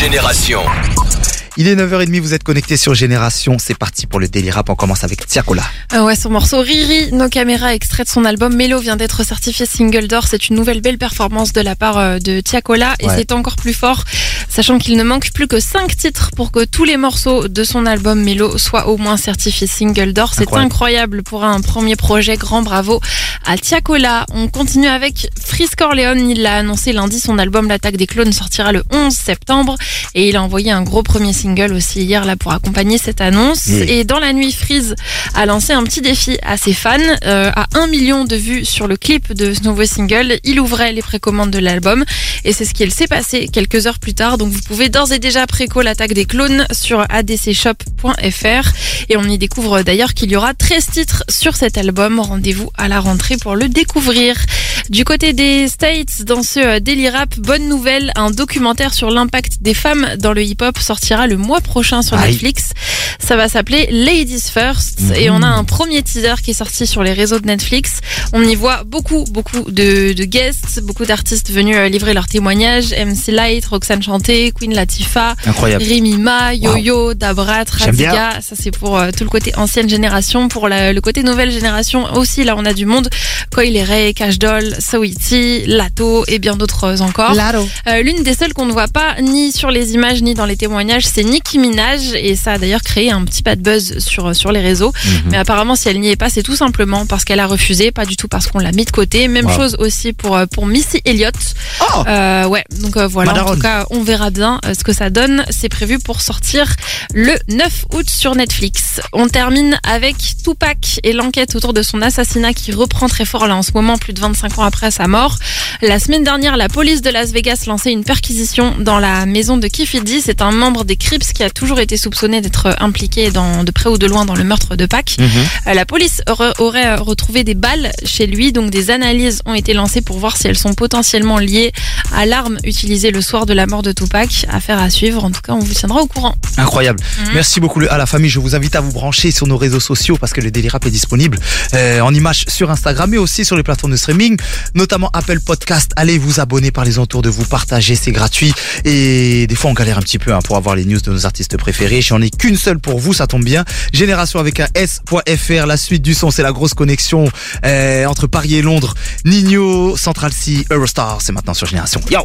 Génération. Il est 9h30, vous êtes connectés sur Génération. C'est parti pour le Daily Rap. On commence avec Tiakola. Ah ouais, son morceau Riri, nos caméras extrait de son album Mélo vient d'être certifié single d'or. C'est une nouvelle belle performance de la part euh, de Tiakola et Ouais. c'est encore plus fort, sachant qu'il ne manque plus que 5 titres pour que tous les morceaux de son album Mélo soient au moins certifiés single d'or. C'est Incroyable. incroyable pour un premier projet. Grand bravo à Tiakola. On continue avec Frisk Corleone. Il l'a annoncé lundi, son album L'attaque des clones sortira le 11 septembre et il a envoyé un gros premier single aussi hier là pour accompagner cette annonce. Et dans la nuit, Freeze a lancé un petit défi à ses fans. Euh, à 1 million de vues sur le clip de ce nouveau single, il ouvrait les précommandes de l'album et c'est ce qui s'est passé quelques heures plus tard. Donc vous pouvez d'ores et déjà préco l'attaque des clones sur adcshop.fr et on y découvre d'ailleurs qu'il y aura 13 titres sur cet album. Rendez-vous à la rentrée pour le découvrir. Du côté des States, dans ce euh, Daily Rap, bonne nouvelle, un documentaire sur l'impact des femmes dans le hip-hop sortira le mois prochain sur Aïe. Netflix. Ça va s'appeler Ladies First Mhm. et on a un premier teaser qui est sorti sur les réseaux de Netflix. On y voit beaucoup, beaucoup de, de guests, beaucoup d'artistes venus euh, livrer leurs témoignages. MC Light, Roxane Chanté, Queen Latifah, Incroyable. Ma, Yo-Yo, Dabrat, J'aime bien. Radiga. Ça, c'est pour euh, tout le côté ancienne génération. Pour la- le côté nouvelle génération aussi, là, on a du monde. Coil Ray, Cash Doll, Sawiti, Lato et bien d'autres encore. Euh, L'une des seules qu'on ne voit pas ni sur les images ni dans les témoignages, c'est Nicki Minaj et ça a d'ailleurs créé un petit pas de buzz sur sur les réseaux. Mhm. Mais apparemment, si elle n'y est pas, c'est tout simplement parce qu'elle a refusé, pas du tout parce qu'on l'a mis de côté. Même Wow. chose aussi pour euh, pour Missy Elliott. Oh Euh, ouais, donc euh, voilà. En Madaron. tout cas, on verra bien euh, ce que ça donne. C'est prévu pour sortir le 9 août sur Netflix. On termine avec Tupac et l'enquête autour de son assassinat qui reprend très fort là en ce moment, plus de 25 ans après sa mort. La semaine dernière, la police de Las Vegas lançait une perquisition dans la maison de Kifidi. C'est un membre des Crips qui a toujours été soupçonné d'être impliqué dans, de près ou de loin dans le meurtre de Pac. Mhm. Euh, La police aurait retrouvé des balles chez lui, donc des analyses ont été lancées pour voir si elles sont potentiellement liées à l'arme utilisée le soir de la mort de Tupac. Affaire à suivre, en tout cas on vous tiendra au courant. Incroyable. Mhm. Merci beaucoup à la famille. Je vous invite à vous brancher sur nos réseaux sociaux parce que le Daily Rap est disponible euh, en images sur Instagram mais aussi sur les plateformes de streaming, notamment Apple Podcast. Allez vous abonner, parlez-en autour de vous, partagez, c'est gratuit. Et des fois on galère un petit peu hein, pour avoir les news de nos artistes préférés. J'en ai qu'une seule pour vous, ça tombe bien. Génération avec un S.fr. La suite du son, c'est la grosse connexion euh, entre Paris et Londres. Nino, Central C, Eurostar, c'est maintenant sur Génération.